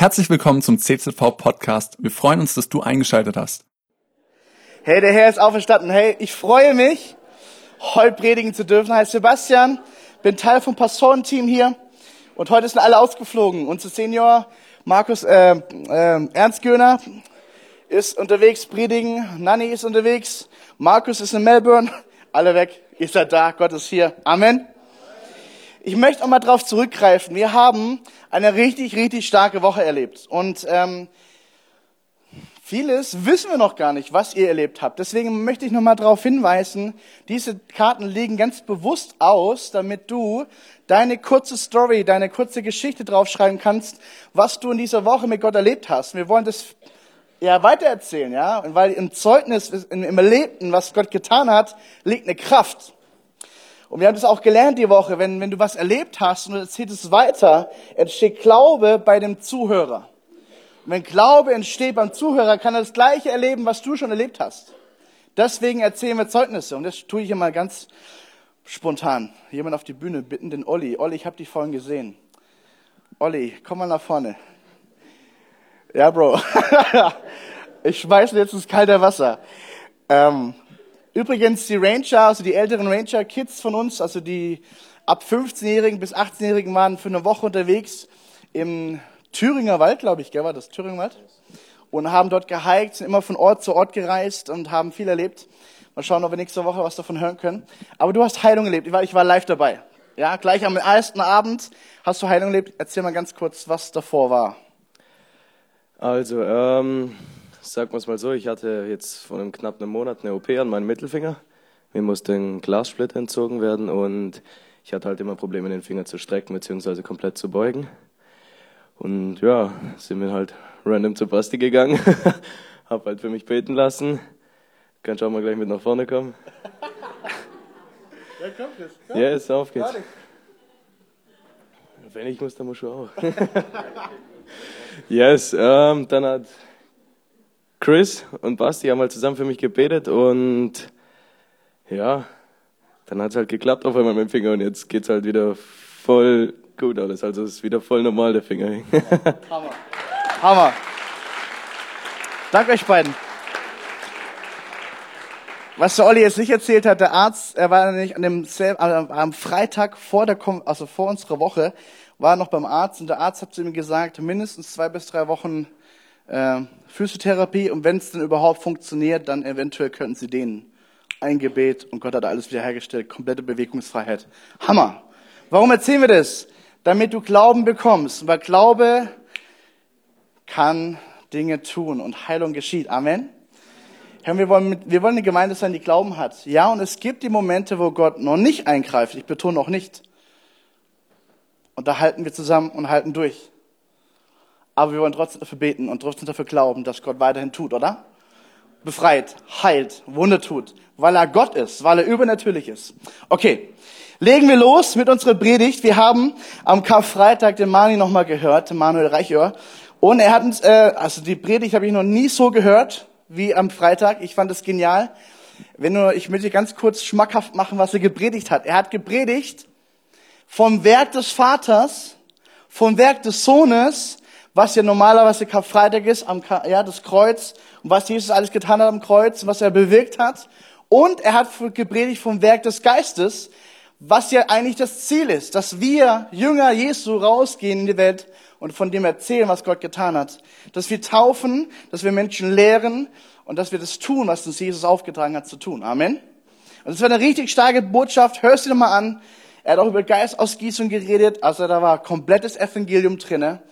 Herzlich willkommen zum CZV Podcast. Wir freuen uns, dass du eingeschaltet hast. Hey, der Herr ist auferstanden. Hey, ich freue mich, heute predigen zu dürfen. Heißt Sebastian, bin Teil vom Pastorenteam hier und heute sind alle ausgeflogen. Unser Senior Markus äh, äh, Ernst Göhner ist unterwegs predigen, Nanny ist unterwegs, Markus ist in Melbourne, alle weg. Ihr seid da, Gott ist hier. Amen. Ich möchte auch mal drauf zurückgreifen. Wir haben eine richtig, richtig starke Woche erlebt. Und ähm, vieles wissen wir noch gar nicht, was ihr erlebt habt. Deswegen möchte ich noch mal darauf hinweisen, diese Karten liegen ganz bewusst aus, damit du deine kurze Story, deine kurze Geschichte draufschreiben kannst, was du in dieser Woche mit Gott erlebt hast. Wir wollen das ja weitererzählen, ja, und weil im Zeugnis, im Erlebten, was Gott getan hat, liegt eine Kraft. Und wir haben das auch gelernt die Woche, wenn, wenn du was erlebt hast und du erzählst es weiter, entsteht Glaube bei dem Zuhörer. Und wenn Glaube entsteht beim Zuhörer, kann er das Gleiche erleben, was du schon erlebt hast. Deswegen erzählen wir Zeugnisse. Und das tue ich immer ganz spontan. Jemand auf die Bühne bitten, den Olli. Olli, ich habe dich vorhin gesehen. Olli, komm mal nach vorne. Ja, Bro. ich schmeiße jetzt ins kalte Wasser. Ähm, Übrigens, die Ranger, also die älteren Ranger-Kids von uns, also die ab 15-Jährigen bis 18-Jährigen waren für eine Woche unterwegs im Thüringer Wald, glaube ich, gell, war das Thüringer Wald? Und haben dort gehiked, sind immer von Ort zu Ort gereist und haben viel erlebt. Mal schauen, ob wir nächste Woche was davon hören können. Aber du hast Heilung erlebt. Ich war, ich war live dabei. Ja, gleich am ersten Abend hast du Heilung erlebt. Erzähl mal ganz kurz, was davor war. Also, ähm, sagen wir es mal so, ich hatte jetzt vor einem knapp einem Monat eine OP an meinem Mittelfinger. Mir musste ein Glassplitter entzogen werden und ich hatte halt immer Probleme, den Finger zu strecken bzw. komplett zu beugen. Und ja, sind wir halt random zu Basti gegangen, hab halt für mich beten lassen. Kannst auch mal gleich mit nach vorne kommen. Ja, komm, Chris. Komm. Ja, yes, auf geht's. Wenn ich muss, dann muss du auch. yes, ähm, dann hat Chris und Basti haben halt zusammen für mich gebetet und ja, dann hat es halt geklappt auf einmal mit dem Finger und jetzt geht es halt wieder voll gut alles. Also es ist wieder voll normal der Finger. Hammer. Hammer. Danke euch beiden. Was der Olli jetzt nicht erzählt hat, der Arzt, er war nicht an dem am Freitag vor der, also vor unserer Woche, war noch beim Arzt und der Arzt hat zu ihm gesagt, mindestens zwei bis drei Wochen äh, Physiotherapie und wenn es dann überhaupt funktioniert, dann eventuell könnten sie denen ein Gebet und Gott hat alles wiederhergestellt, komplette Bewegungsfreiheit. Hammer. Warum erzählen wir das? Damit du Glauben bekommst. Weil Glaube kann Dinge tun und Heilung geschieht. Amen. Wir wollen, mit, wir wollen eine Gemeinde sein, die Glauben hat. Ja, und es gibt die Momente, wo Gott noch nicht eingreift. Ich betone noch nicht. Und da halten wir zusammen und halten durch. Aber wir wollen trotzdem dafür beten und trotzdem dafür glauben, dass Gott weiterhin tut, oder? Befreit, heilt, Wunder tut, weil er Gott ist, weil er übernatürlich ist. Okay, legen wir los mit unserer Predigt. Wir haben am Karfreitag den Mani nochmal gehört, Manuel Reichör. Und er hat uns, äh, also die Predigt habe ich noch nie so gehört wie am Freitag. Ich fand es genial. Wenn nur, ich möchte ganz kurz schmackhaft machen, was er gepredigt hat. Er hat gepredigt vom Werk des Vaters, vom Werk des Sohnes was ja normalerweise Karfreitag ist, am, ja, das Kreuz und was Jesus alles getan hat am Kreuz, was er bewirkt hat. Und er hat gepredigt vom Werk des Geistes, was ja eigentlich das Ziel ist, dass wir Jünger Jesu rausgehen in die Welt und von dem erzählen, was Gott getan hat. Dass wir taufen, dass wir Menschen lehren und dass wir das tun, was uns Jesus aufgetragen hat zu tun. Amen. Und das war eine richtig starke Botschaft. Hörst du dir mal an. Er hat auch über Geistausgießung geredet. Also da war komplettes Evangelium drinne.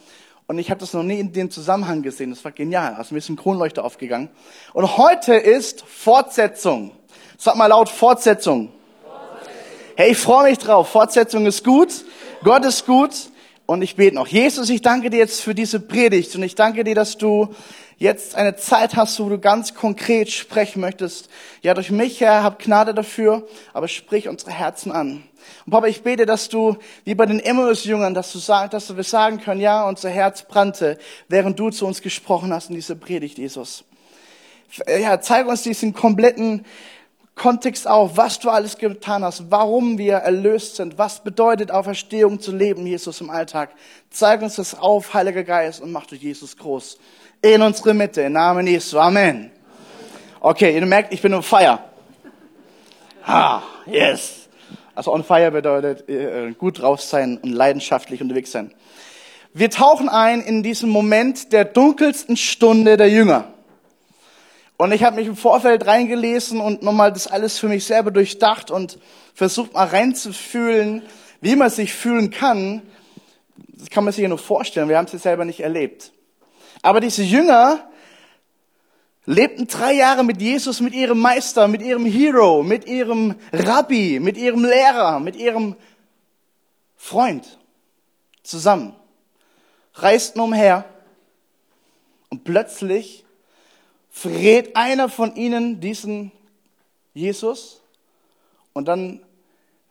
Und ich habe das noch nie in dem Zusammenhang gesehen. Das war genial. Also mir ist ein Kronleuchter aufgegangen. Und heute ist Fortsetzung. Sag mal laut Fortsetzung. Hey, ich freue mich drauf. Fortsetzung ist gut. Gott ist gut. Und ich bete noch. Jesus, ich danke dir jetzt für diese Predigt. Und ich danke dir, dass du jetzt eine Zeit hast, wo du ganz konkret sprechen möchtest. Ja, durch mich, Herr, hab Gnade dafür. Aber sprich unsere Herzen an. Und Papa, ich bete, dass du, wie bei den Emmaus-Jüngern, dass du sagst, dass wir sagen können, ja, unser Herz brannte, während du zu uns gesprochen hast in dieser Predigt, Jesus. Ja, zeig uns diesen kompletten Kontext auf, was du alles getan hast, warum wir erlöst sind, was bedeutet Auferstehung zu leben, Jesus im Alltag. Zeig uns das auf, Heiliger Geist, und mach du Jesus groß. In unsere Mitte, im Namen Jesu. Amen. Okay, ihr merkt, ich bin on fire. Ah, yes. Also on fire bedeutet äh, gut drauf sein und leidenschaftlich unterwegs sein. Wir tauchen ein in diesen Moment der dunkelsten Stunde der Jünger. Und ich habe mich im Vorfeld reingelesen und nochmal das alles für mich selber durchdacht und versucht mal reinzufühlen, wie man sich fühlen kann. Das kann man sich ja nur vorstellen, wir haben es ja selber nicht erlebt. Aber diese Jünger lebten drei Jahre mit Jesus, mit ihrem Meister, mit ihrem Hero, mit ihrem Rabbi, mit ihrem Lehrer, mit ihrem Freund zusammen, reisten umher und plötzlich verrät einer von ihnen diesen Jesus und dann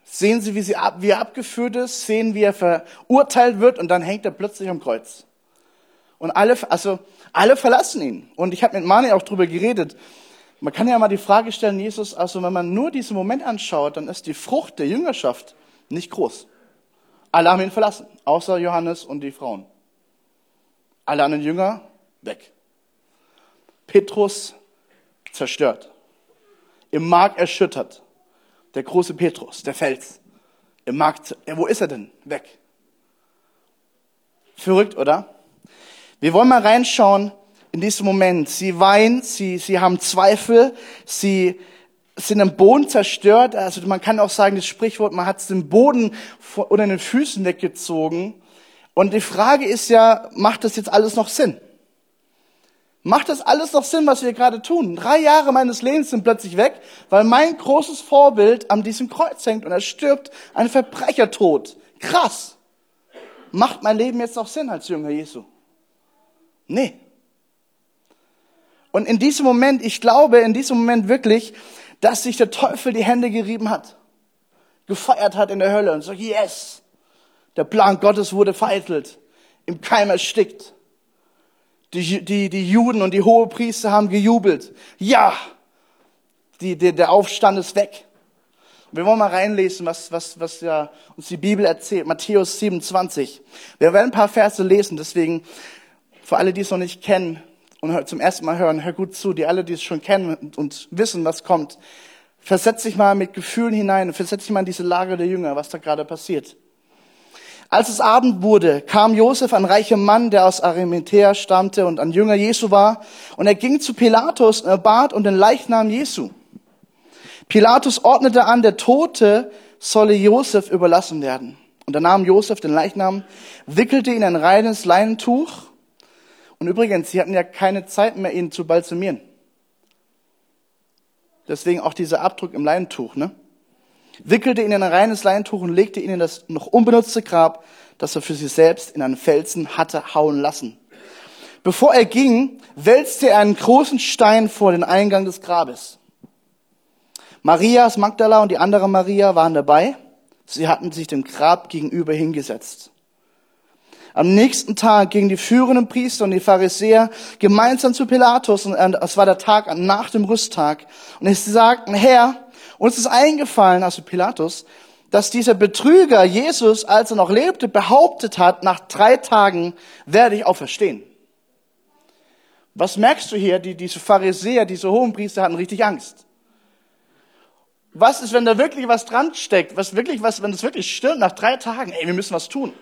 sehen sie, wie, sie ab, wie er abgeführt ist, sehen, wie er verurteilt wird und dann hängt er plötzlich am Kreuz. Und alle, also alle verlassen ihn. Und ich habe mit Mani auch drüber geredet. Man kann ja mal die Frage stellen, Jesus, also wenn man nur diesen Moment anschaut, dann ist die Frucht der Jüngerschaft nicht groß. Alle haben ihn verlassen, außer Johannes und die Frauen. Alle anderen Jünger weg. Petrus zerstört, im Mark erschüttert. Der große Petrus, der Fels, im Markt, wo ist er denn? Weg. Verrückt, oder? Wir wollen mal reinschauen in diesen Moment. Sie weinen, sie, sie haben Zweifel, sie sind am Boden zerstört. Also man kann auch sagen, das Sprichwort, man hat den Boden unter den Füßen weggezogen. Und die Frage ist ja, macht das jetzt alles noch Sinn? Macht das alles noch Sinn, was wir gerade tun? Drei Jahre meines Lebens sind plötzlich weg, weil mein großes Vorbild an diesem Kreuz hängt und er stirbt ein Verbrechertod. Krass. Macht mein Leben jetzt noch Sinn als Jünger Jesu? Nee. Und in diesem Moment, ich glaube in diesem Moment wirklich, dass sich der Teufel die Hände gerieben hat, gefeiert hat in der Hölle und sagt, yes, der Plan Gottes wurde vereitelt, im Keim erstickt. Die, die, die Juden und die Hohepriester haben gejubelt. Ja, die, die, der Aufstand ist weg. Wir wollen mal reinlesen, was, was, was ja uns die Bibel erzählt. Matthäus 27. Wir werden ein paar Verse lesen, deswegen für alle, die es noch nicht kennen und zum ersten Mal hören, hör gut zu. Die alle, die es schon kennen und wissen, was kommt, versetz dich mal mit Gefühlen hinein, versetz dich mal in diese Lage der Jünger, was da gerade passiert. Als es Abend wurde, kam Josef, ein reicher Mann, der aus Arimathea stammte und ein Jünger Jesu war, und er ging zu Pilatus und er bat um den Leichnam Jesu. Pilatus ordnete an, der Tote solle Josef überlassen werden. Und er nahm Josef den Leichnam, wickelte ihn in ein reines Leinentuch. Und übrigens, sie hatten ja keine Zeit mehr, ihn zu balsamieren. Deswegen auch dieser Abdruck im Leinentuch, ne? wickelte ihn in ein reines Leintuch und legte ihn in das noch unbenutzte Grab, das er für sich selbst in einen Felsen hatte hauen lassen. Bevor er ging, wälzte er einen großen Stein vor den Eingang des Grabes. Marias Magdala und die andere Maria waren dabei. Sie hatten sich dem Grab gegenüber hingesetzt. Am nächsten Tag gingen die führenden Priester und die Pharisäer gemeinsam zu Pilatus und es war der Tag nach dem Rüsttag. Und sie sagten, Herr, uns ist eingefallen, also Pilatus, dass dieser Betrüger Jesus, als er noch lebte, behauptet hat, nach drei Tagen werde ich auferstehen. Was merkst du hier? Die, diese Pharisäer, diese Hohenpriester hatten richtig Angst. Was ist, wenn da wirklich was dran steckt? Was wirklich was, wenn das wirklich stimmt nach drei Tagen? Ey, wir müssen was tun.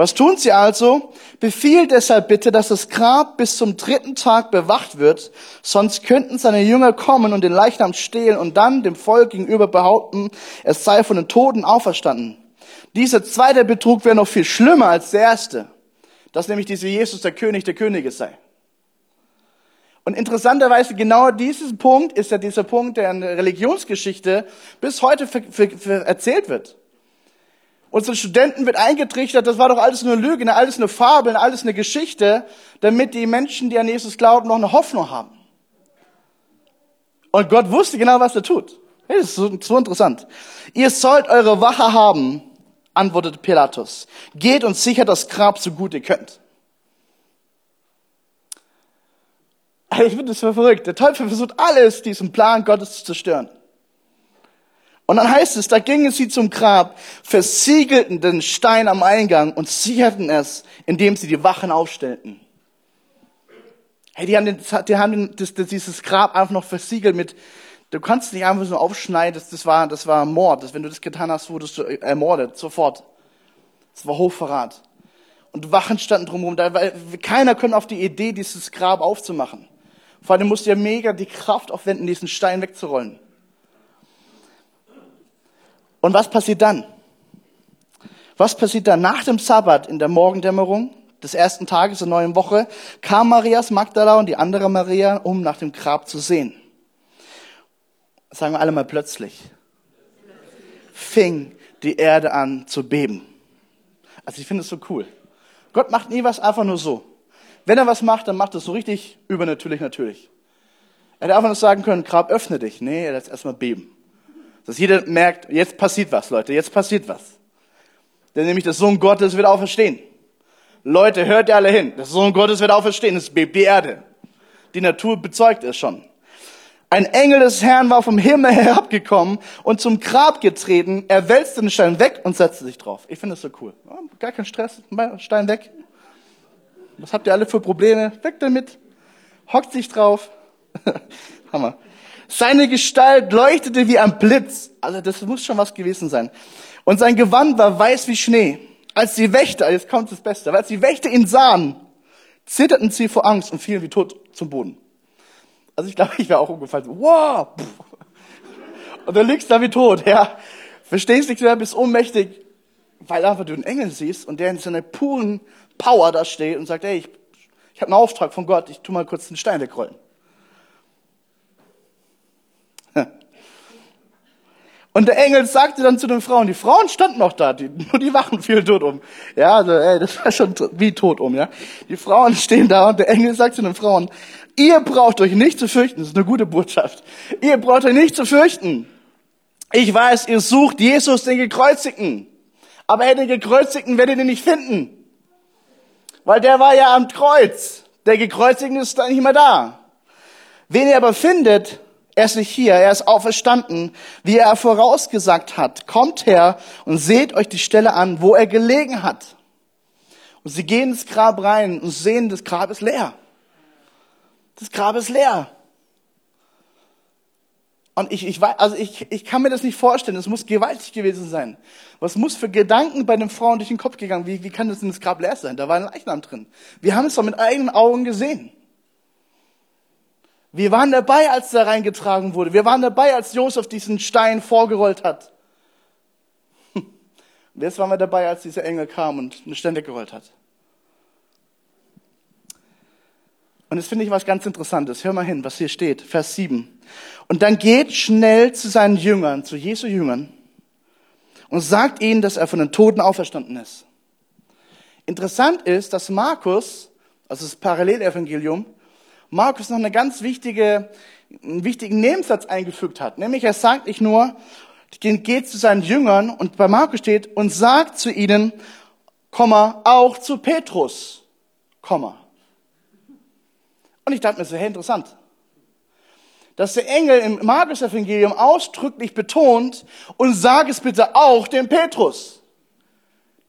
Was tun sie also? Befiehl deshalb bitte, dass das Grab bis zum dritten Tag bewacht wird, sonst könnten seine Jünger kommen und den Leichnam stehlen und dann dem Volk gegenüber behaupten, es sei von den Toten auferstanden. Dieser zweite Betrug wäre noch viel schlimmer als der erste, dass nämlich dieser Jesus der König der Könige sei. Und interessanterweise genau dieses Punkt ist ja dieser Punkt, der in der Religionsgeschichte bis heute erzählt wird. Unseren Studenten wird eingetrichtert, das war doch alles nur Lüge, ne, alles nur Fabeln, alles eine Geschichte, damit die Menschen, die an Jesus glauben, noch eine Hoffnung haben. Und Gott wusste genau, was er tut. Das ist so, so interessant. Ihr sollt eure Wache haben, antwortete Pilatus. Geht und sichert das Grab so gut ihr könnt. Ich finde das verrückt. Der Teufel versucht alles, diesen Plan Gottes zu zerstören. Und dann heißt es, da gingen sie zum Grab, versiegelten den Stein am Eingang und sicherten es, indem sie die Wachen aufstellten. Hey, die haben, den, die haben das, das, dieses Grab einfach noch versiegelt mit, du kannst nicht einfach so aufschneiden, das, das, war, das war Mord. Das, wenn du das getan hast, wurdest du ermordet, sofort. Das war Hochverrat. Und Wachen standen drumherum, da, weil keiner konnte auf die Idee, dieses Grab aufzumachen. Vor allem musste ja mega die Kraft aufwenden, diesen Stein wegzurollen. Und was passiert dann? Was passiert dann? Nach dem Sabbat in der Morgendämmerung des ersten Tages der neuen Woche kam Marias Magdala und die andere Maria, um nach dem Grab zu sehen. Sagen wir alle mal plötzlich. Fing die Erde an zu beben. Also ich finde es so cool. Gott macht nie was einfach nur so. Wenn er was macht, dann macht er es so richtig übernatürlich natürlich. Er hätte einfach nur sagen können, Grab, öffne dich. Nee, er lässt erstmal beben. Dass jeder merkt, jetzt passiert was, Leute, jetzt passiert was. Denn nämlich der Sohn Gottes wird auferstehen. Leute, hört ihr alle hin. Der Sohn Gottes wird auferstehen. Es bebt die Erde. Die Natur bezeugt es schon. Ein Engel des Herrn war vom Himmel herabgekommen und zum Grab getreten. Er wälzte den Stein weg und setzte sich drauf. Ich finde das so cool. Gar kein Stress. Stein weg. Was habt ihr alle für Probleme? Weg damit. Hockt sich drauf. Hammer. Seine Gestalt leuchtete wie ein Blitz. Also das muss schon was gewesen sein. Und sein Gewand war weiß wie Schnee. Als die Wächter, jetzt kommt das Beste, als die Wächter ihn sahen, zitterten sie vor Angst und fielen wie tot zum Boden. Also ich glaube, ich wäre auch umgefallen. Wow! Und dann liegst du da wie tot, ja. Verstehst nicht mehr, bist ohnmächtig, weil einfach du einen Engel siehst und der in seiner puren Power da steht und sagt, ey, ich, ich habe einen Auftrag von Gott, ich tu mal kurz den Stein wegrollen. Und der Engel sagte dann zu den Frauen, die Frauen standen noch da, die, nur die Wachen fielen tot um. Ja, also, ey, das war schon wie tot um, ja. Die Frauen stehen da und der Engel sagt zu den Frauen, ihr braucht euch nicht zu fürchten, das ist eine gute Botschaft. Ihr braucht euch nicht zu fürchten. Ich weiß, ihr sucht Jesus, den Gekreuzigten. Aber er den Gekreuzigten werdet ihr nicht finden. Weil der war ja am Kreuz. Der Gekreuzigte ist da nicht mehr da. Wen ihr aber findet, er ist nicht hier, er ist auferstanden, wie er vorausgesagt hat. Kommt her und seht euch die Stelle an, wo er gelegen hat. Und sie gehen ins Grab rein und sehen, das Grab ist leer. Das Grab ist leer. Und ich, ich, also ich, ich kann mir das nicht vorstellen. Es muss gewaltig gewesen sein. Was muss für Gedanken bei den Frauen durch den Kopf gegangen? Wie, wie kann das in das Grab leer sein? Da war ein Leichnam drin. Wir haben es doch mit eigenen Augen gesehen. Wir waren dabei, als da reingetragen wurde. Wir waren dabei, als Josef diesen Stein vorgerollt hat. Und jetzt waren wir dabei, als dieser Engel kam und eine Stein weggerollt hat. Und jetzt finde ich was ganz Interessantes. Hör mal hin, was hier steht. Vers 7. Und dann geht schnell zu seinen Jüngern, zu Jesu Jüngern, und sagt ihnen, dass er von den Toten auferstanden ist. Interessant ist, dass Markus, also das Parallelevangelium, Markus noch eine ganz wichtige, einen wichtigen Nebensatz eingefügt hat. Nämlich er sagt nicht nur, geht zu seinen Jüngern und bei Markus steht und sagt zu ihnen, Komma, auch zu Petrus, Komma. Und ich dachte mir so, hey, interessant. Dass der Engel im Markus-Evangelium ausdrücklich betont und sag es bitte auch dem Petrus.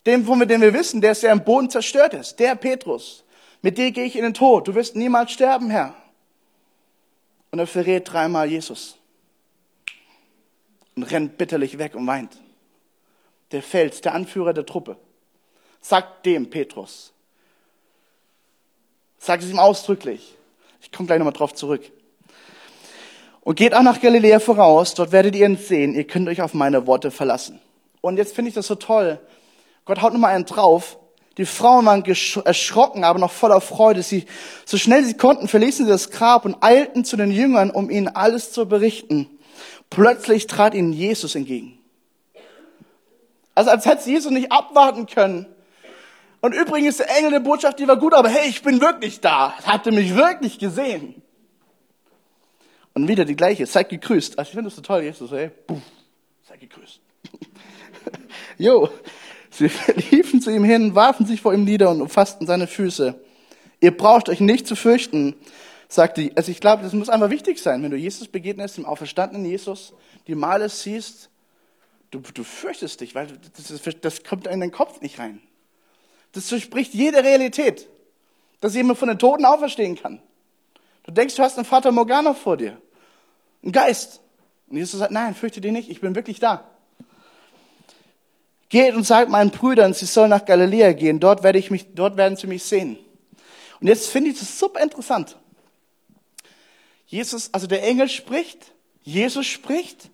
Dem, von dem wir wissen, der ist ja im Boden zerstört ist. Der Petrus. Mit dir gehe ich in den Tod. Du wirst niemals sterben, Herr. Und er verrät dreimal Jesus. Und rennt bitterlich weg und weint. Der Fels, der Anführer der Truppe, sagt dem Petrus. Sagt es ihm ausdrücklich. Ich komme gleich nochmal drauf zurück. Und geht auch nach Galiläa voraus, dort werdet ihr ihn sehen, ihr könnt euch auf meine Worte verlassen. Und jetzt finde ich das so toll. Gott haut nochmal einen drauf. Die Frauen waren erschrocken, aber noch voller Freude. Sie, so schnell sie konnten, verließen sie das Grab und eilten zu den Jüngern, um ihnen alles zu berichten. Plötzlich trat ihnen Jesus entgegen. Also als hätte Jesus nicht abwarten können. Und übrigens, der Engel der Botschaft, die war gut, aber hey, ich bin wirklich da. Hatte mich wirklich gesehen. Und wieder die gleiche, seid gegrüßt. Also ich finde das so toll, Jesus, hey, puh, seid gegrüßt. jo, Sie liefen zu ihm hin, warfen sich vor ihm nieder und umfassten seine Füße. Ihr braucht euch nicht zu fürchten, sagte, also ich glaube, das muss einfach wichtig sein, wenn du Jesus begegnest, dem auferstandenen Jesus, die Male siehst, du, du fürchtest dich, weil das, das kommt in den Kopf nicht rein. Das durchbricht jede Realität, dass jemand von den Toten auferstehen kann. Du denkst, du hast einen Vater Morgana vor dir, einen Geist. Und Jesus sagt, nein, fürchte dich nicht, ich bin wirklich da. Geht und sagt meinen Brüdern, sie sollen nach Galiläa gehen, dort, werde ich mich, dort werden sie mich sehen. Und jetzt finde ich das super interessant. Jesus, also der Engel spricht, Jesus spricht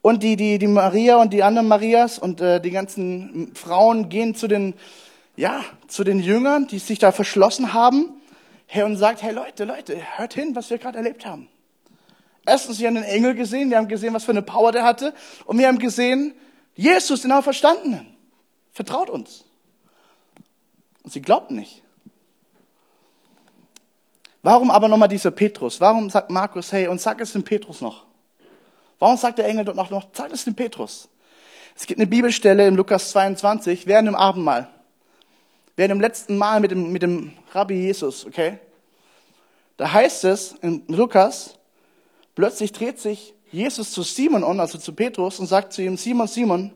und die, die, die Maria und die anderen Marias und äh, die ganzen Frauen gehen zu den, ja, zu den Jüngern, die sich da verschlossen haben, her und sagt, hey Leute, Leute, hört hin, was wir gerade erlebt haben. Erstens, sie haben den Engel gesehen, wir haben gesehen, was für eine Power der hatte und wir haben gesehen, Jesus, den Auferstandenen. Vertraut uns. Und sie glaubten nicht. Warum aber nochmal dieser Petrus? Warum sagt Markus, hey, und sag es dem Petrus noch? Warum sagt der Engel dort noch, sag es dem Petrus? Es gibt eine Bibelstelle in Lukas 22, während dem Abendmahl. Während dem letzten Mal mit dem, mit dem Rabbi Jesus, okay? Da heißt es in Lukas, plötzlich dreht sich Jesus zu Simon also zu Petrus, und sagt zu ihm, Simon, Simon,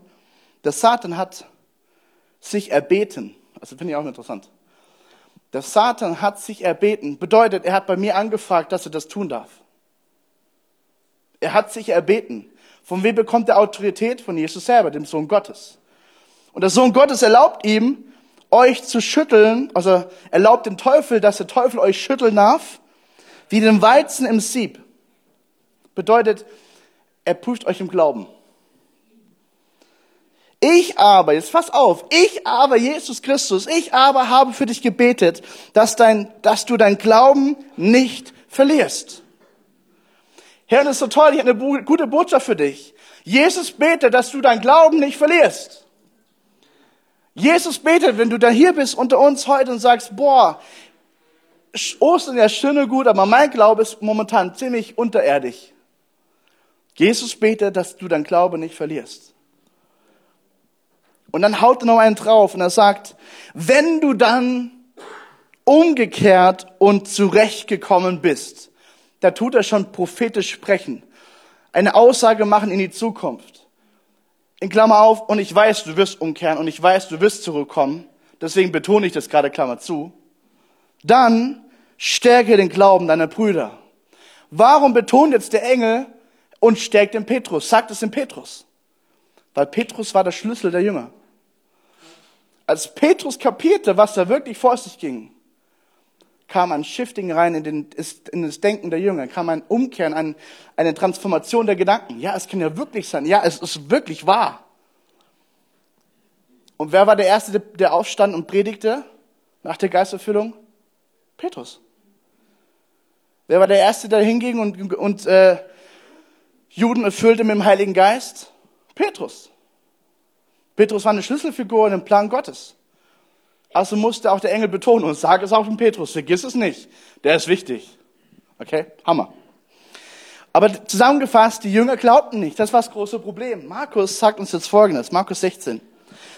der Satan hat sich erbeten. Also finde ich auch interessant. Der Satan hat sich erbeten. Bedeutet, er hat bei mir angefragt, dass er das tun darf. Er hat sich erbeten. Von wem bekommt er Autorität? Von Jesus selber, dem Sohn Gottes. Und der Sohn Gottes erlaubt ihm, euch zu schütteln, also erlaubt dem Teufel, dass der Teufel euch schütteln darf, wie den Weizen im Sieb. Bedeutet, er prüft euch im Glauben. Ich aber, jetzt pass auf, ich aber, Jesus Christus, ich aber habe für dich gebetet, dass, dein, dass du dein Glauben nicht verlierst. Herr, das ist so toll, ich habe eine gute Botschaft für dich. Jesus betet, dass du dein Glauben nicht verlierst. Jesus betet, wenn du da hier bist unter uns heute und sagst, boah, Ostern ja schön und gut, aber mein Glaube ist momentan ziemlich unterirdisch. Jesus betet, dass du dein Glaube nicht verlierst. Und dann haut er noch einen drauf und er sagt, wenn du dann umgekehrt und zurechtgekommen bist, da tut er schon prophetisch sprechen, eine Aussage machen in die Zukunft. In Klammer auf, und ich weiß, du wirst umkehren und ich weiß, du wirst zurückkommen, deswegen betone ich das gerade Klammer zu, dann stärke den Glauben deiner Brüder. Warum betont jetzt der Engel und stärkt den Petrus? Sagt es dem Petrus. Weil Petrus war der Schlüssel der Jünger. Als Petrus kapierte, was da wirklich vor sich ging, kam ein Shifting rein in, den, in das Denken der Jünger, kam ein Umkehren, ein, eine Transformation der Gedanken. Ja, es kann ja wirklich sein. Ja, es ist wirklich wahr. Und wer war der Erste, der aufstand und predigte nach der Geisterfüllung? Petrus. Wer war der Erste, der hinging und, und äh, Juden erfüllte mit dem Heiligen Geist? Petrus. Petrus war eine Schlüsselfigur in dem Plan Gottes. Also musste auch der Engel betonen und sage es auch dem Petrus, vergiss es nicht. Der ist wichtig. Okay? Hammer. Aber zusammengefasst, die Jünger glaubten nicht. Das war das große Problem. Markus sagt uns jetzt Folgendes. Markus 16.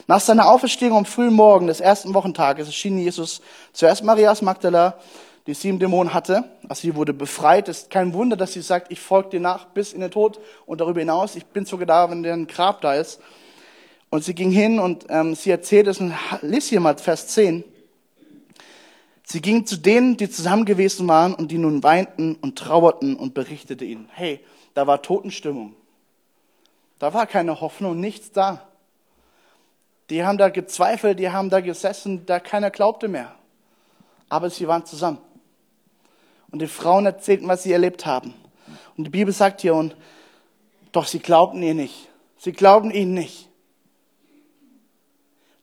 Nach seiner Auferstehung am frühen Morgen des ersten Wochentages erschien Jesus zuerst Marias Magdala, die sieben Dämonen hatte. Also sie wurde befreit. Es ist kein Wunder, dass sie sagt, ich folge dir nach bis in den Tod und darüber hinaus. Ich bin sogar da, wenn der Grab da ist. Und sie ging hin und ähm, sie erzählt es, und lies hier mal Vers 10. Sie ging zu denen, die zusammen gewesen waren und die nun weinten und trauerten und berichtete ihnen, hey, da war Totenstimmung. Da war keine Hoffnung, nichts da. Die haben da gezweifelt, die haben da gesessen, da keiner glaubte mehr. Aber sie waren zusammen. Und die Frauen erzählten, was sie erlebt haben. Und die Bibel sagt hier, und doch sie glaubten ihr nicht. Sie glaubten ihnen nicht.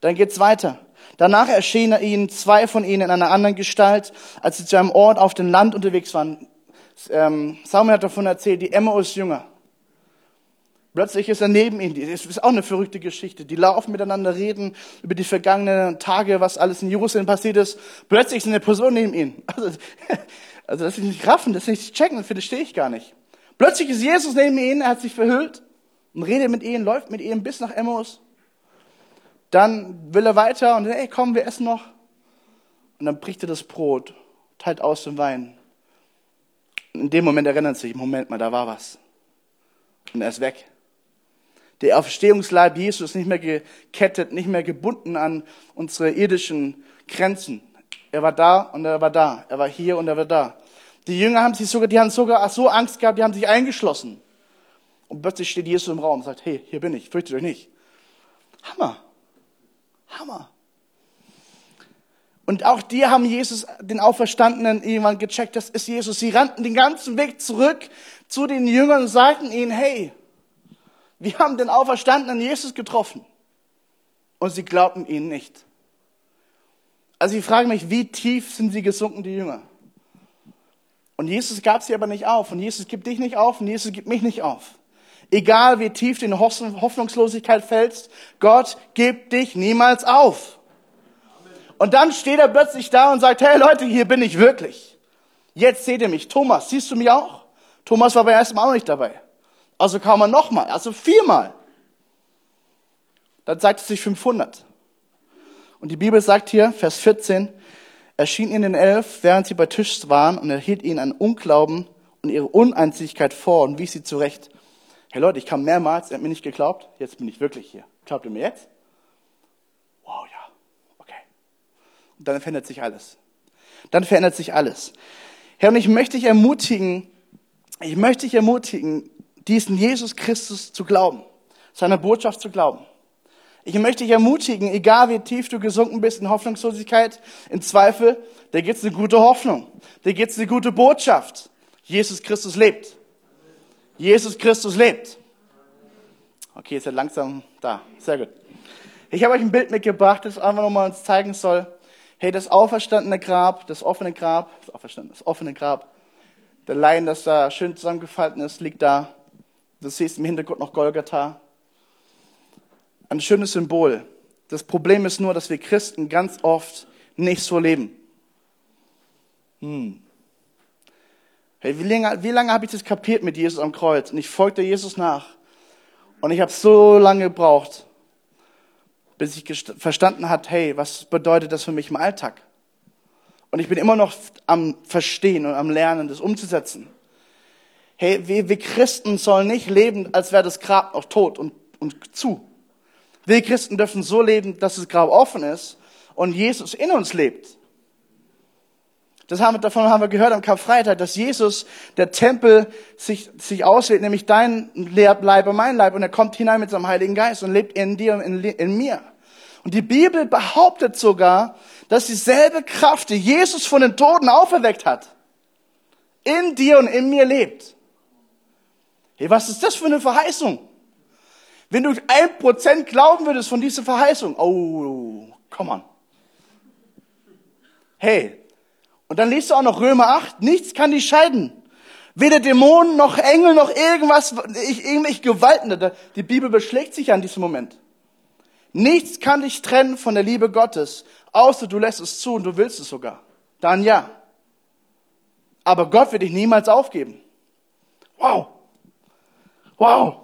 Dann geht's weiter. Danach erschienen ihnen zwei von ihnen in einer anderen Gestalt, als sie zu einem Ort auf dem Land unterwegs waren. Ähm, Samuel hat davon erzählt, die Emmaus-Jünger. Plötzlich ist er neben ihnen. Das ist auch eine verrückte Geschichte. Die laufen miteinander, reden über die vergangenen Tage, was alles in Jerusalem passiert ist. Plötzlich ist eine Person neben ihnen. Also, also das ist nicht raffen, das ist nicht checken, das stehe ich gar nicht. Plötzlich ist Jesus neben ihnen, er hat sich verhüllt und redet mit ihnen, läuft mit ihnen bis nach Emmaus. Dann will er weiter und hey, komm, wir essen noch. Und dann bricht er das Brot, teilt aus dem Wein. In dem Moment erinnert sich, Moment mal, da war was. Und er ist weg. Der Auferstehungsleib Jesus ist nicht mehr gekettet, nicht mehr gebunden an unsere irdischen Grenzen. Er war da und er war da. Er war hier und er war da. Die Jünger haben sich sogar, die haben sogar so Angst gehabt, die haben sich eingeschlossen. Und plötzlich steht Jesus im Raum und sagt, hey, hier bin ich, fürchtet euch nicht. Hammer. Hammer. Und auch die haben Jesus, den Auferstandenen, irgendwann gecheckt, das ist Jesus. Sie rannten den ganzen Weg zurück zu den Jüngern und sagten ihnen, hey, wir haben den Auferstandenen Jesus getroffen. Und sie glaubten ihnen nicht. Also ich frage mich, wie tief sind sie gesunken, die Jünger? Und Jesus gab sie aber nicht auf. Und Jesus gibt dich nicht auf und Jesus gibt mich nicht auf. Egal wie tief du in Hoffnungslosigkeit fällst, Gott gibt dich niemals auf. Und dann steht er plötzlich da und sagt, hey Leute, hier bin ich wirklich. Jetzt seht ihr mich. Thomas, siehst du mich auch? Thomas war beim ersten Mal auch nicht dabei. Also kam er nochmal, also viermal. Dann sagt es sich 500. Und die Bibel sagt hier, Vers 14, erschien ihnen Elf, während sie bei Tisch waren, und er hielt ihnen an Unglauben und ihre Uneinzigkeit vor und wies sie zurecht. Hey Leute, ich kam mehrmals, ihr habt mir nicht geglaubt, jetzt bin ich wirklich hier. Glaubt ihr mir jetzt? Wow, ja, okay. Und dann verändert sich alles. Dann verändert sich alles. Herr, und ich möchte dich ermutigen, ich möchte dich ermutigen, diesen Jesus Christus zu glauben, seiner Botschaft zu glauben. Ich möchte dich ermutigen, egal wie tief du gesunken bist in Hoffnungslosigkeit, in Zweifel, da gibt's eine gute Hoffnung, da gibt's eine gute Botschaft. Jesus Christus lebt. Jesus Christus lebt. Okay, ist er langsam da. Sehr gut. Ich habe euch ein Bild mitgebracht, das einfach nochmal uns zeigen soll, hey, das auferstandene Grab, das offene Grab, das, auferstandene, das offene Grab, der Lein, das da schön zusammengefalten ist, liegt da. Du siehst im Hintergrund noch Golgatha ein schönes Symbol. Das Problem ist nur, dass wir Christen ganz oft nicht so leben. Hm. Hey, wie lange, wie lange habe ich das kapiert mit Jesus am Kreuz? Und ich folgte Jesus nach. Und ich habe so lange gebraucht, bis ich verstanden hat, hey, was bedeutet das für mich im Alltag? Und ich bin immer noch am Verstehen und am Lernen, das umzusetzen. Hey, wir, wir Christen sollen nicht leben, als wäre das Grab noch tot und, und zu. Wir Christen dürfen so leben, dass das Grab offen ist und Jesus in uns lebt. Das haben, davon haben wir gehört am Karfreitag, dass Jesus, der Tempel, sich, sich auswählt, nämlich dein Leib und mein Leib, und er kommt hinein mit seinem Heiligen Geist und lebt in dir und in, in mir. Und die Bibel behauptet sogar, dass dieselbe Kraft, die Jesus von den Toten auferweckt hat, in dir und in mir lebt. Hey, was ist das für eine Verheißung? Wenn du ein Prozent glauben würdest von dieser Verheißung, oh, komm on. Hey, und dann liest du auch noch Römer 8, nichts kann dich scheiden. Weder Dämonen noch Engel noch irgendwas, irgendwelche Gewalten. Die Bibel beschlägt sich an diesem Moment. Nichts kann dich trennen von der Liebe Gottes, außer du lässt es zu und du willst es sogar. Dann ja. Aber Gott wird dich niemals aufgeben. Wow. Wow.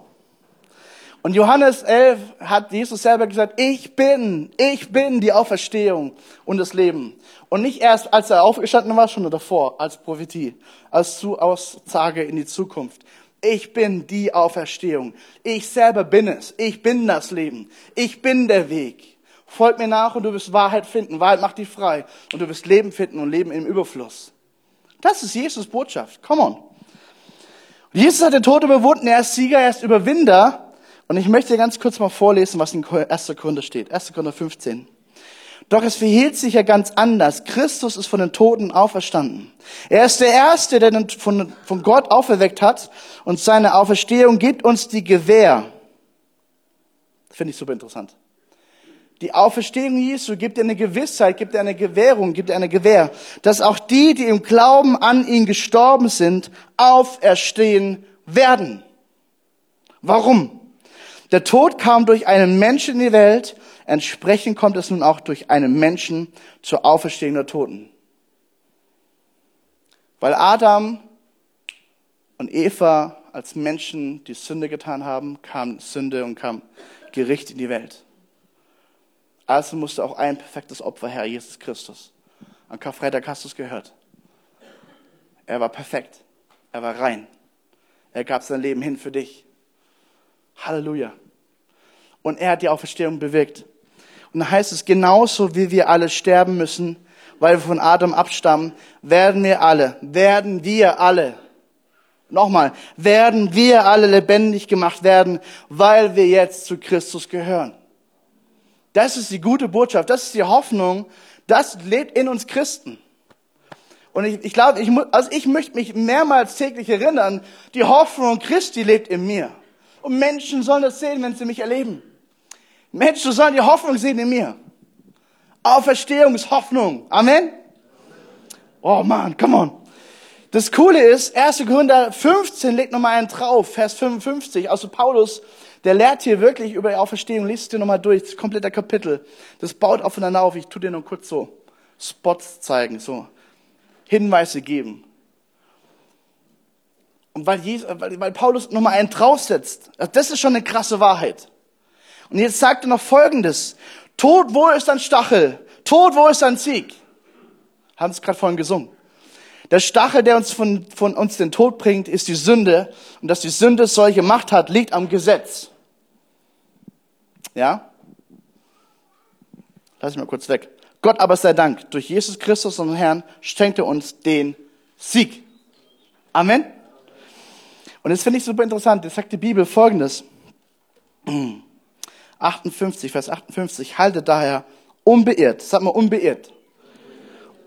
Und Johannes 11 hat Jesus selber gesagt, ich bin, ich bin die Auferstehung und das Leben. Und nicht erst, als er aufgestanden war, schon davor, als Prophetie, als Aussage in die Zukunft. Ich bin die Auferstehung. Ich selber bin es. Ich bin das Leben. Ich bin der Weg. Folg mir nach und du wirst Wahrheit finden. Wahrheit macht dich frei. Und du wirst Leben finden und Leben im Überfluss. Das ist Jesus Botschaft. Come on. Jesus hat den Tod überwunden. Er ist Sieger, er ist Überwinder. Und ich möchte ganz kurz mal vorlesen, was in 1. Korinther steht. 1. Korinther 15. Doch es verhielt sich ja ganz anders. Christus ist von den Toten auferstanden. Er ist der Erste, der den von, von Gott auferweckt hat. Und seine Auferstehung gibt uns die Gewähr. Finde ich super interessant. Die Auferstehung Jesu gibt dir eine Gewissheit, gibt dir eine Gewährung, gibt dir eine Gewähr, dass auch die, die im Glauben an ihn gestorben sind, auferstehen werden. Warum? Der Tod kam durch einen Menschen in die Welt, entsprechend kommt es nun auch durch einen Menschen zur Auferstehung der Toten. Weil Adam und Eva als Menschen die Sünde getan haben, kam Sünde und kam Gericht in die Welt. Also musste auch ein perfektes Opfer her, Jesus Christus. Am Karfreitag hast du es gehört. Er war perfekt. Er war rein. Er gab sein Leben hin für dich. Halleluja. Und er hat die Auferstehung bewirkt. Und da heißt es, genauso wie wir alle sterben müssen, weil wir von Adam abstammen, werden wir alle, werden wir alle, nochmal, werden wir alle lebendig gemacht werden, weil wir jetzt zu Christus gehören. Das ist die gute Botschaft, das ist die Hoffnung, das lebt in uns Christen. Und ich, ich glaube, ich, also ich möchte mich mehrmals täglich erinnern, die Hoffnung Christi lebt in mir. Und Menschen sollen das sehen, wenn sie mich erleben. Menschen sollen die Hoffnung sehen in mir. Auferstehungshoffnung. Amen. Oh man, come on. Das Coole ist, 1. Korinther 15 legt nochmal einen drauf, Vers 55. Also Paulus, der lehrt hier wirklich über die Auferstehung. Lies es dir nochmal durch, das komplette Kapitel. Das baut aufeinander auf. Ich tu dir nur kurz so Spots zeigen, so Hinweise geben. Und weil, Jesus, weil, weil Paulus nochmal einen draufsetzt, das ist schon eine krasse Wahrheit. Und jetzt sagt er noch Folgendes. Tod, wo ist dein Stachel? Tod, wo ist dein Sieg? Haben es gerade vorhin gesungen. Der Stachel, der uns von, von uns den Tod bringt, ist die Sünde. Und dass die Sünde solche Macht hat, liegt am Gesetz. Ja? Lass ich mal kurz weg. Gott aber sei Dank, durch Jesus Christus, unseren Herrn, schenkte uns den Sieg. Amen. Und das finde ich super interessant. Das sagt die Bibel folgendes. 58, Vers 58. Haltet daher unbeirrt, sag mal unbeirrt.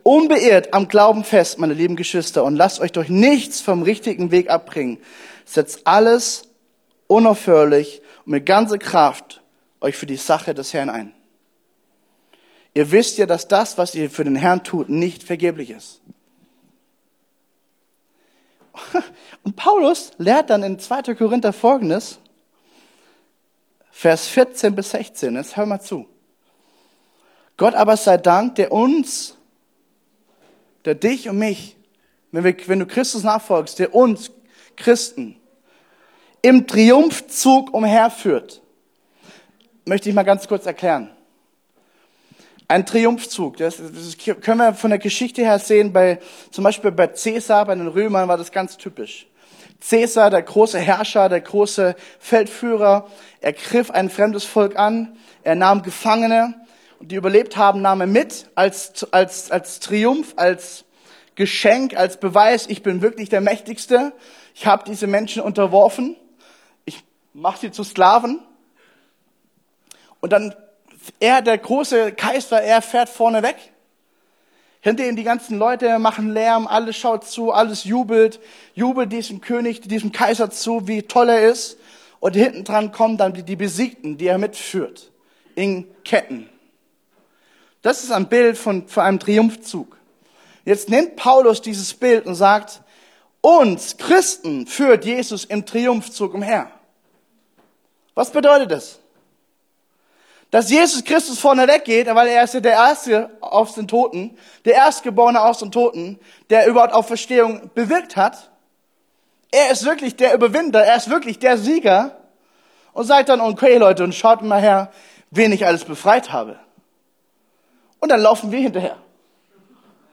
Unbeirrt am Glauben fest, meine lieben Geschwister, und lasst euch durch nichts vom richtigen Weg abbringen. Setzt alles unaufhörlich und mit ganzer Kraft euch für die Sache des Herrn ein. Ihr wisst ja, dass das, was ihr für den Herrn tut, nicht vergeblich ist. Und Paulus lehrt dann in 2. Korinther folgendes, Vers 14 bis 16. Jetzt hör mal zu. Gott aber sei Dank, der uns, der dich und mich, wenn, wir, wenn du Christus nachfolgst, der uns Christen im Triumphzug umherführt. Möchte ich mal ganz kurz erklären. Ein Triumphzug, das, das können wir von der Geschichte her sehen, bei, zum Beispiel bei Caesar, bei den Römern war das ganz typisch. Caesar, der große Herrscher, der große Feldführer, er griff ein fremdes Volk an, er nahm Gefangene, die überlebt haben, nahm er mit als, als, als Triumph, als Geschenk, als Beweis, ich bin wirklich der Mächtigste, ich habe diese Menschen unterworfen, ich mache sie zu Sklaven. Und dann, er, der große Kaiser, er fährt vorne weg hinter ihm die ganzen Leute machen Lärm, alles schaut zu, alles jubelt, jubelt diesem König, diesem Kaiser zu, wie toll er ist. Und hinten dran kommen dann die Besiegten, die er mitführt, in Ketten. Das ist ein Bild von, von einem Triumphzug. Jetzt nimmt Paulus dieses Bild und sagt, uns Christen führt Jesus im Triumphzug umher. Was bedeutet das? Dass Jesus Christus vorne weggeht, weil er ist ja der Erste aus den Toten, der Erstgeborene aus den Toten, der überhaupt auf Verstehung bewirkt hat. Er ist wirklich der Überwinder, er ist wirklich der Sieger. Und sagt dann, okay Leute, und schaut mal her, wen ich alles befreit habe. Und dann laufen wir hinterher.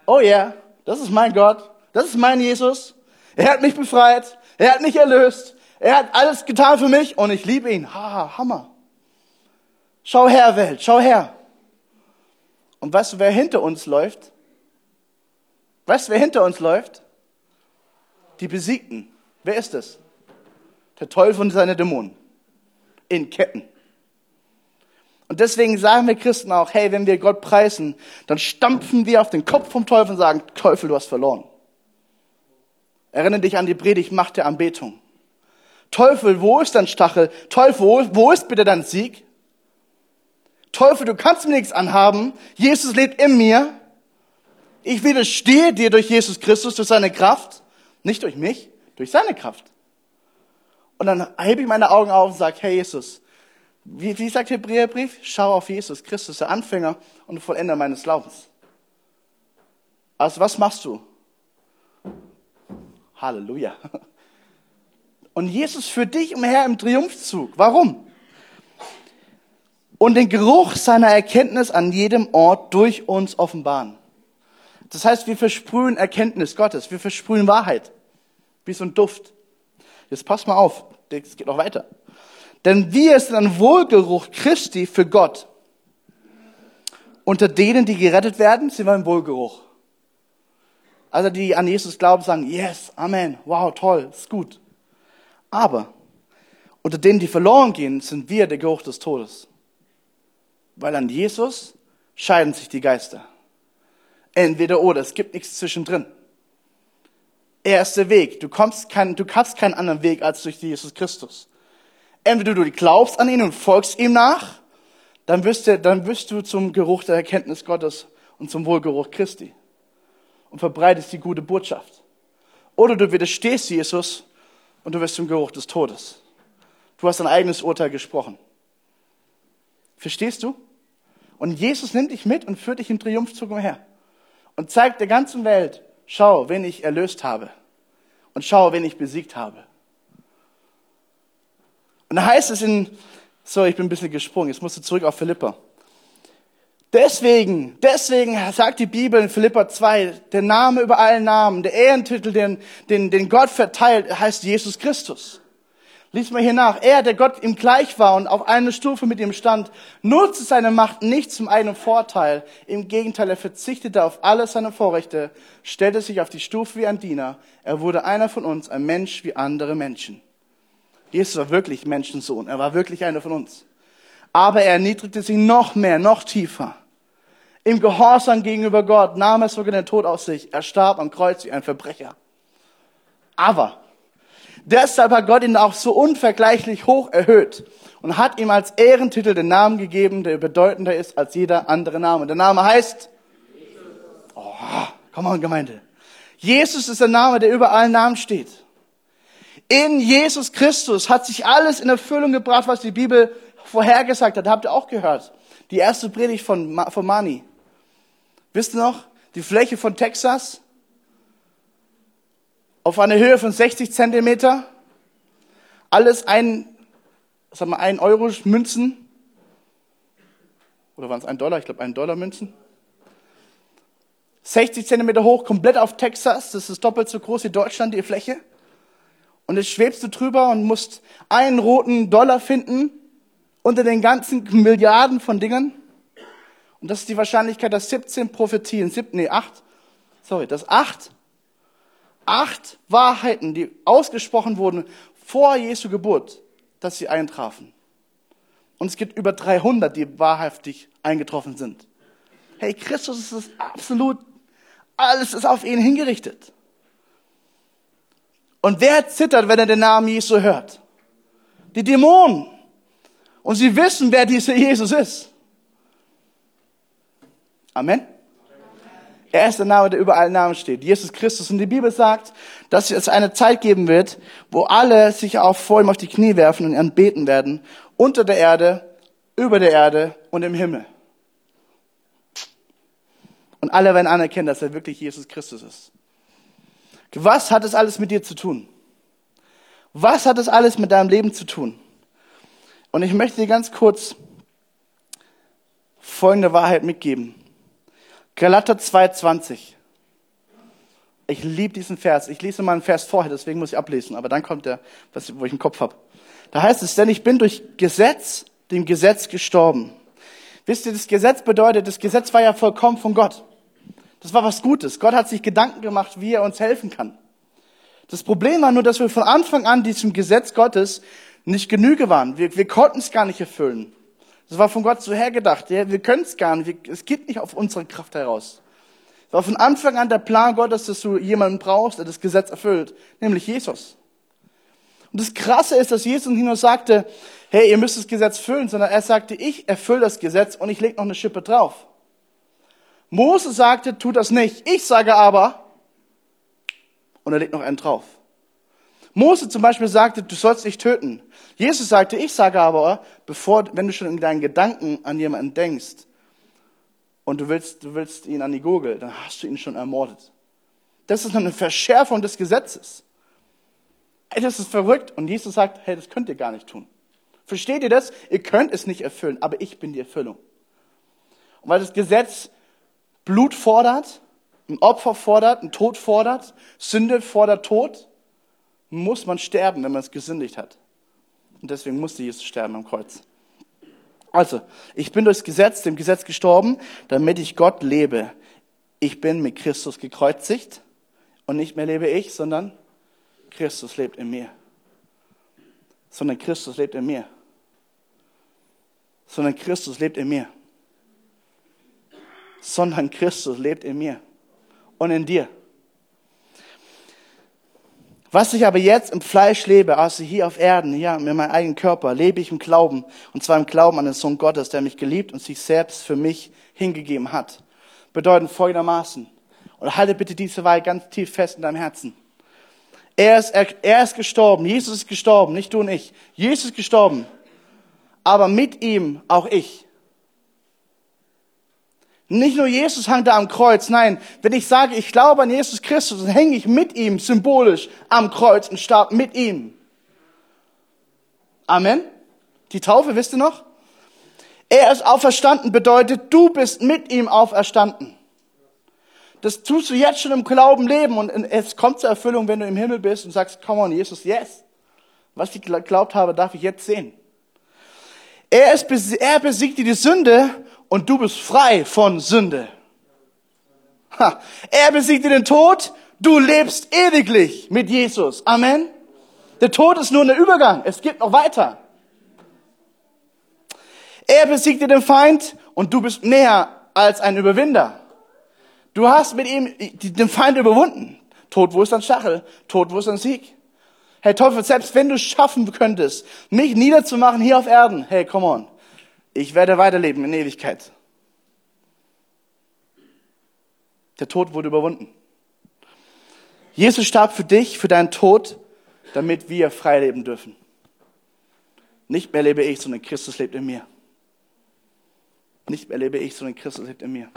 Oh ja, yeah, das ist mein Gott, das ist mein Jesus. Er hat mich befreit, er hat mich erlöst, er hat alles getan für mich und ich liebe ihn. Ha, Hammer. Schau her, Welt, schau her. Und weißt du, wer hinter uns läuft? Weißt du, wer hinter uns läuft? Die Besiegten. Wer ist es? Der Teufel und seine Dämonen. In Ketten. Und deswegen sagen wir Christen auch, hey, wenn wir Gott preisen, dann stampfen wir auf den Kopf vom Teufel und sagen, Teufel, du hast verloren. Erinnere dich an die Predigt Macht der Anbetung. Teufel, wo ist dein Stachel? Teufel, wo ist bitte dein Sieg? Teufel, du kannst mir nichts anhaben. Jesus lebt in mir. Ich widerstehe dir durch Jesus Christus, durch seine Kraft. Nicht durch mich, durch seine Kraft. Und dann hebe ich meine Augen auf und sage, hey Jesus, wie, wie sagt Hebräerbrief? Schau auf Jesus Christus, der Anfänger und Vollender meines Glaubens. Also was machst du? Halleluja. Und Jesus führt dich umher im Triumphzug. Warum? Und den Geruch seiner Erkenntnis an jedem Ort durch uns offenbaren. Das heißt, wir versprühen Erkenntnis Gottes, wir versprühen Wahrheit. wie so ein Duft. Jetzt pass mal auf, es geht noch weiter. Denn wir sind ein Wohlgeruch Christi für Gott. Unter denen, die gerettet werden, sind wir ein Wohlgeruch. Also die an Jesus glauben, sagen, yes, Amen, wow, toll, ist gut. Aber unter denen, die verloren gehen, sind wir der Geruch des Todes. Weil an Jesus scheiden sich die Geister. Entweder oder, es gibt nichts zwischendrin. Er ist der Weg. Du, kommst kein, du kannst keinen anderen Weg als durch Jesus Christus. Entweder du glaubst an ihn und folgst ihm nach, dann wirst, du, dann wirst du zum Geruch der Erkenntnis Gottes und zum Wohlgeruch Christi und verbreitest die gute Botschaft. Oder du widerstehst Jesus und du wirst zum Geruch des Todes. Du hast dein eigenes Urteil gesprochen. Verstehst du? Und Jesus nimmt dich mit und führt dich im Triumphzug umher und zeigt der ganzen Welt, schau, wen ich erlöst habe und schau, wen ich besiegt habe. Und da heißt es in, sorry, ich bin ein bisschen gesprungen, jetzt musst du zurück auf Philippa. Deswegen, deswegen sagt die Bibel in Philippa 2, der Name über allen Namen, der Ehrentitel, den, den, den Gott verteilt, heißt Jesus Christus. Lies mal hier nach. Er, der Gott ihm gleich war und auf einer Stufe mit ihm stand, nutzte seine Macht nicht zum eigenen Vorteil. Im Gegenteil, er verzichtete auf alle seine Vorrechte, stellte sich auf die Stufe wie ein Diener. Er wurde einer von uns, ein Mensch wie andere Menschen. Jesus war wirklich Menschensohn. Er war wirklich einer von uns. Aber er erniedrigte sich noch mehr, noch tiefer. Im Gehorsam gegenüber Gott nahm er sogar den Tod auf sich. Er starb am Kreuz wie ein Verbrecher. Aber deshalb hat Gott ihn auch so unvergleichlich hoch erhöht und hat ihm als Ehrentitel den Namen gegeben, der bedeutender ist als jeder andere Name. Der Name heißt, oh, komm mal, Gemeinde. Jesus ist der Name, der über allen Namen steht. In Jesus Christus hat sich alles in Erfüllung gebracht, was die Bibel vorhergesagt hat. Habt ihr auch gehört? Die erste Predigt von, von Mani. Wisst ihr noch? Die Fläche von Texas auf einer Höhe von 60 Zentimeter. Alles ein, sag mal, ein Euro Münzen. Oder waren es ein Dollar? Ich glaube, ein Dollar Münzen. 60 Zentimeter hoch, komplett auf Texas. Das ist doppelt so groß wie Deutschland, die Fläche. Und jetzt schwebst du drüber und musst einen roten Dollar finden unter den ganzen Milliarden von Dingen. Und das ist die Wahrscheinlichkeit, dass 17 Prophetien, sieb, nee, acht, sorry, dass acht, acht Wahrheiten, die ausgesprochen wurden vor Jesu Geburt, dass sie eintrafen. Und es gibt über 300, die wahrhaftig eingetroffen sind. Hey, Christus ist es absolut, alles ist auf ihn hingerichtet. Und wer zittert, wenn er den Namen Jesu hört? Die Dämonen. Und sie wissen, wer dieser Jesus ist. Amen. Er ist der Name, der über allen Namen steht. Jesus Christus. Und die Bibel sagt, dass es eine Zeit geben wird, wo alle sich auch vor ihm auf die Knie werfen und ihn beten werden. Unter der Erde, über der Erde und im Himmel. Und alle werden anerkennen, dass er wirklich Jesus Christus ist. Was hat das alles mit dir zu tun? Was hat das alles mit deinem Leben zu tun? Und ich möchte dir ganz kurz folgende Wahrheit mitgeben. Galater 2,20. Ich liebe diesen Vers. Ich lese mal einen Vers vorher, deswegen muss ich ablesen, aber dann kommt der, was, wo ich im Kopf habe. Da heißt es, denn ich bin durch Gesetz, dem Gesetz gestorben. Wisst ihr, das Gesetz bedeutet, das Gesetz war ja vollkommen von Gott. Das war was Gutes. Gott hat sich Gedanken gemacht, wie er uns helfen kann. Das Problem war nur, dass wir von Anfang an diesem Gesetz Gottes nicht Genüge waren. Wir, wir konnten es gar nicht erfüllen. Das war von Gott so hergedacht. Ja, wir können es gar nicht. Es geht nicht auf unsere Kraft heraus. Es war von Anfang an der Plan Gottes, dass du jemanden brauchst, der das Gesetz erfüllt, nämlich Jesus. Und das Krasse ist, dass Jesus nicht nur sagte, hey, ihr müsst das Gesetz füllen, sondern er sagte, ich erfülle das Gesetz und ich lege noch eine Schippe drauf. Mose sagte, tu das nicht. Ich sage aber, und er legt noch einen drauf. Mose zum Beispiel sagte, du sollst nicht töten. Jesus sagte, ich sage aber, bevor, wenn du schon in deinen Gedanken an jemanden denkst und du willst, du willst ihn an die Gurgel, dann hast du ihn schon ermordet. Das ist eine Verschärfung des Gesetzes. Ey, das ist verrückt. Und Jesus sagt, hey, das könnt ihr gar nicht tun. Versteht ihr das? Ihr könnt es nicht erfüllen, aber ich bin die Erfüllung. Und weil das Gesetz Blut fordert, ein Opfer fordert, ein Tod fordert, Sünde fordert Tod, muss man sterben, wenn man es gesündigt hat. Und deswegen musste Jesus sterben am Kreuz. Also, ich bin durchs Gesetz, dem Gesetz gestorben, damit ich Gott lebe. Ich bin mit Christus gekreuzigt und nicht mehr lebe ich, sondern Christus lebt in mir. Sondern Christus lebt in mir. Sondern Christus lebt in mir. Sondern Christus lebt in mir und in dir. Was ich aber jetzt im Fleisch lebe, also hier auf Erden, hier mit meinem eigenen Körper, lebe ich im Glauben. Und zwar im Glauben an den Sohn Gottes, der mich geliebt und sich selbst für mich hingegeben hat. Bedeuten folgendermaßen. Und halte bitte diese Wahl ganz tief fest in deinem Herzen. Er ist, er, er ist gestorben. Jesus ist gestorben, nicht du und ich. Jesus ist gestorben. Aber mit ihm auch ich. Nicht nur Jesus hang da am Kreuz, nein, wenn ich sage, ich glaube an Jesus Christus, dann hänge ich mit ihm symbolisch am Kreuz und starb mit ihm. Amen. Die Taufe, wisst ihr noch? Er ist auferstanden bedeutet, du bist mit ihm auferstanden. Das tust du jetzt schon im Glauben leben und es kommt zur Erfüllung, wenn du im Himmel bist und sagst, come on, Jesus, yes. Was ich geglaubt habe, darf ich jetzt sehen. Er, ist, er besiegte die Sünde und du bist frei von Sünde. Ha. Er besiegte den Tod, du lebst ewiglich mit Jesus. Amen. Der Tod ist nur ein Übergang, es geht noch weiter. Er besiegte den Feind und du bist mehr als ein Überwinder. Du hast mit ihm den Feind überwunden. Tod, wo ist dein Stachel? Tod, wo ist dein Sieg? Hey Teufel, selbst wenn du schaffen könntest, mich niederzumachen hier auf Erden, hey, come on. Ich werde weiterleben in Ewigkeit. Der Tod wurde überwunden. Jesus starb für dich, für deinen Tod, damit wir frei leben dürfen. Nicht mehr lebe ich, sondern Christus lebt in mir. Nicht mehr lebe ich, sondern Christus lebt in mir.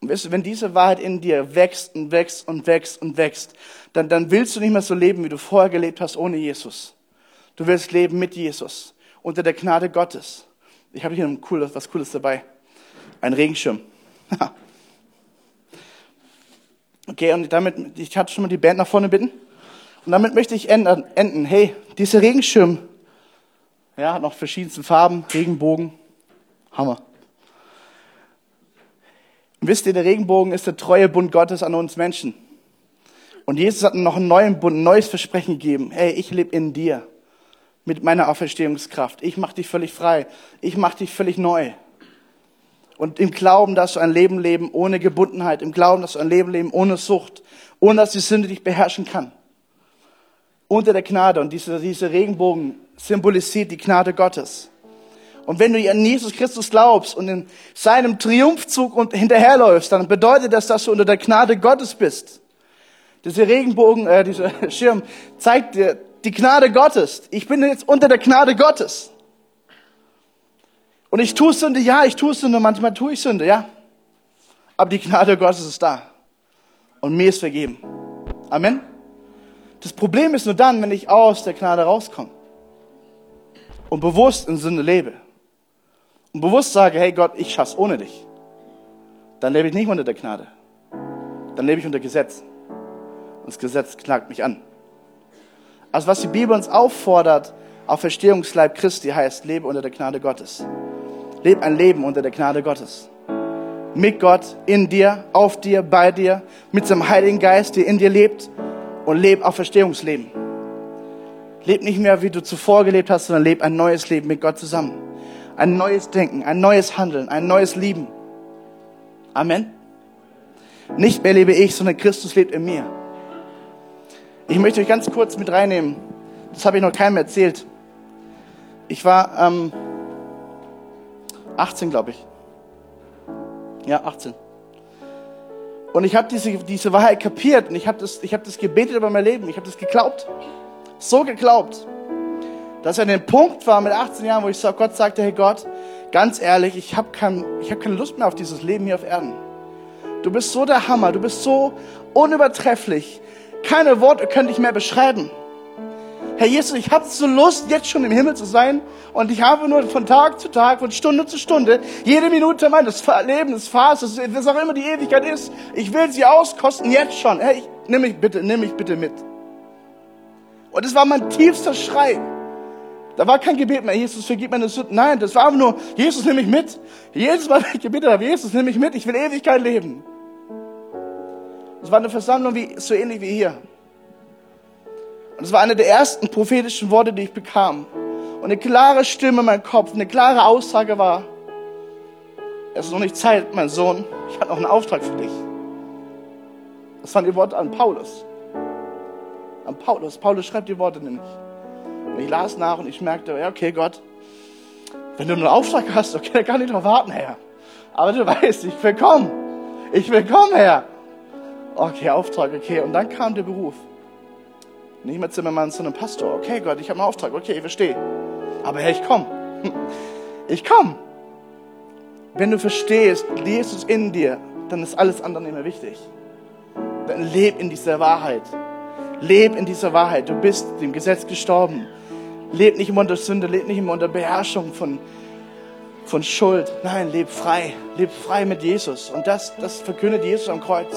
Und weißt du, wenn diese Wahrheit in dir wächst und wächst und wächst und wächst, dann, dann willst du nicht mehr so leben, wie du vorher gelebt hast ohne Jesus. Du willst leben mit Jesus unter der Gnade Gottes. Ich habe hier cooles, was Cooles dabei. Ein Regenschirm. okay, und damit, ich hatte schon mal die Band nach vorne bitten. Und damit möchte ich enden. Hey, dieser Regenschirm, ja, hat noch verschiedenste Farben, Regenbogen. Hammer. Und wisst ihr, der Regenbogen ist der treue Bund Gottes an uns Menschen. Und Jesus hat noch einen neuen Bund, ein neues Versprechen gegeben. Hey, ich lebe in dir mit meiner Auferstehungskraft. Ich mache dich völlig frei. Ich mache dich völlig neu. Und im Glauben, dass du ein Leben leben ohne Gebundenheit, im Glauben, dass du ein Leben leben ohne Sucht, ohne dass die Sünde dich beherrschen kann. Unter der Gnade. Und dieser, dieser Regenbogen symbolisiert die Gnade Gottes. Und wenn du an Jesus Christus glaubst und in seinem Triumphzug und hinterherläufst, dann bedeutet das, dass du unter der Gnade Gottes bist. Dieser Regenbogen, äh, dieser Schirm zeigt dir die Gnade Gottes. Ich bin jetzt unter der Gnade Gottes. Und ich tue Sünde, ja, ich tue Sünde, manchmal tue ich Sünde, ja. Aber die Gnade Gottes ist da. Und mir ist vergeben. Amen. Das Problem ist nur dann, wenn ich aus der Gnade rauskomme und bewusst in Sünde lebe und bewusst sage, hey Gott, ich schaff's ohne dich, dann lebe ich nicht unter der Gnade. Dann lebe ich unter Gesetz. Und das Gesetz klagt mich an. Also was die Bibel uns auffordert, auf Verstehungsleib Christi heißt, lebe unter der Gnade Gottes. Lebe ein Leben unter der Gnade Gottes. Mit Gott, in dir, auf dir, bei dir, mit seinem Heiligen Geist, der in dir lebt und lebe auf Verstehungsleben. Leb nicht mehr, wie du zuvor gelebt hast, sondern lebe ein neues Leben mit Gott zusammen. Ein neues Denken, ein neues Handeln, ein neues Lieben. Amen. Nicht mehr lebe ich, sondern Christus lebt in mir. Ich möchte euch ganz kurz mit reinnehmen. Das habe ich noch keinem erzählt. Ich war ähm, 18, glaube ich. Ja, 18. Und ich habe diese, diese Wahrheit kapiert und ich habe das, hab das gebetet über mein Leben. Ich habe das geglaubt. So geglaubt. Dass er an dem Punkt war mit 18 Jahren, wo ich so, Gott sagte, hey Gott, ganz ehrlich, ich habe kein, hab keine Lust mehr auf dieses Leben hier auf Erden. Du bist so der Hammer, du bist so unübertrefflich. Keine Worte können dich mehr beschreiben. Herr Jesus, ich habe so Lust, jetzt schon im Himmel zu sein. Und ich habe nur von Tag zu Tag, von Stunde zu Stunde, jede Minute meines Lebens, Phases, was auch immer die Ewigkeit ist, ich will sie auskosten, jetzt schon. Herr, ich, nimm mich bitte, nimm mich bitte mit. Und es war mein tiefster Schrei. Da war kein Gebet mehr, Jesus, vergib meine Sünden. Nein, das war einfach nur, Jesus, nimm mich mit. Jedes Mal, wenn ich gebetet habe, Jesus, nimm mich mit, ich will Ewigkeit leben. Es war eine Versammlung wie, so ähnlich wie hier. Und es war eine der ersten prophetischen Worte, die ich bekam. Und eine klare Stimme in meinem Kopf, eine klare Aussage war, es ist noch nicht Zeit, mein Sohn, ich habe noch einen Auftrag für dich. Das waren die Worte an Paulus. An Paulus. Paulus schreibt die Worte nämlich. Und ich las nach und ich merkte, ja, okay, Gott, wenn du einen Auftrag hast, okay, dann kann ich doch warten, Herr. Aber du weißt, ich will kommen. Ich will kommen, Herr. Okay, Auftrag, okay. Und dann kam der Beruf. Nicht mehr Zimmermann, sondern Pastor. Okay, Gott, ich habe einen Auftrag. Okay, ich verstehe. Aber Herr, ich komme. Ich komme. Wenn du verstehst, Jesus in dir, dann ist alles andere nicht mehr wichtig. Dann leb in dieser Wahrheit. Leb in dieser Wahrheit. Du bist dem Gesetz gestorben. Leb nicht immer unter Sünde, leb nicht immer unter Beherrschung von, von Schuld. Nein, leb frei. Leb frei mit Jesus. Und das, das verkündet Jesus am Kreuz.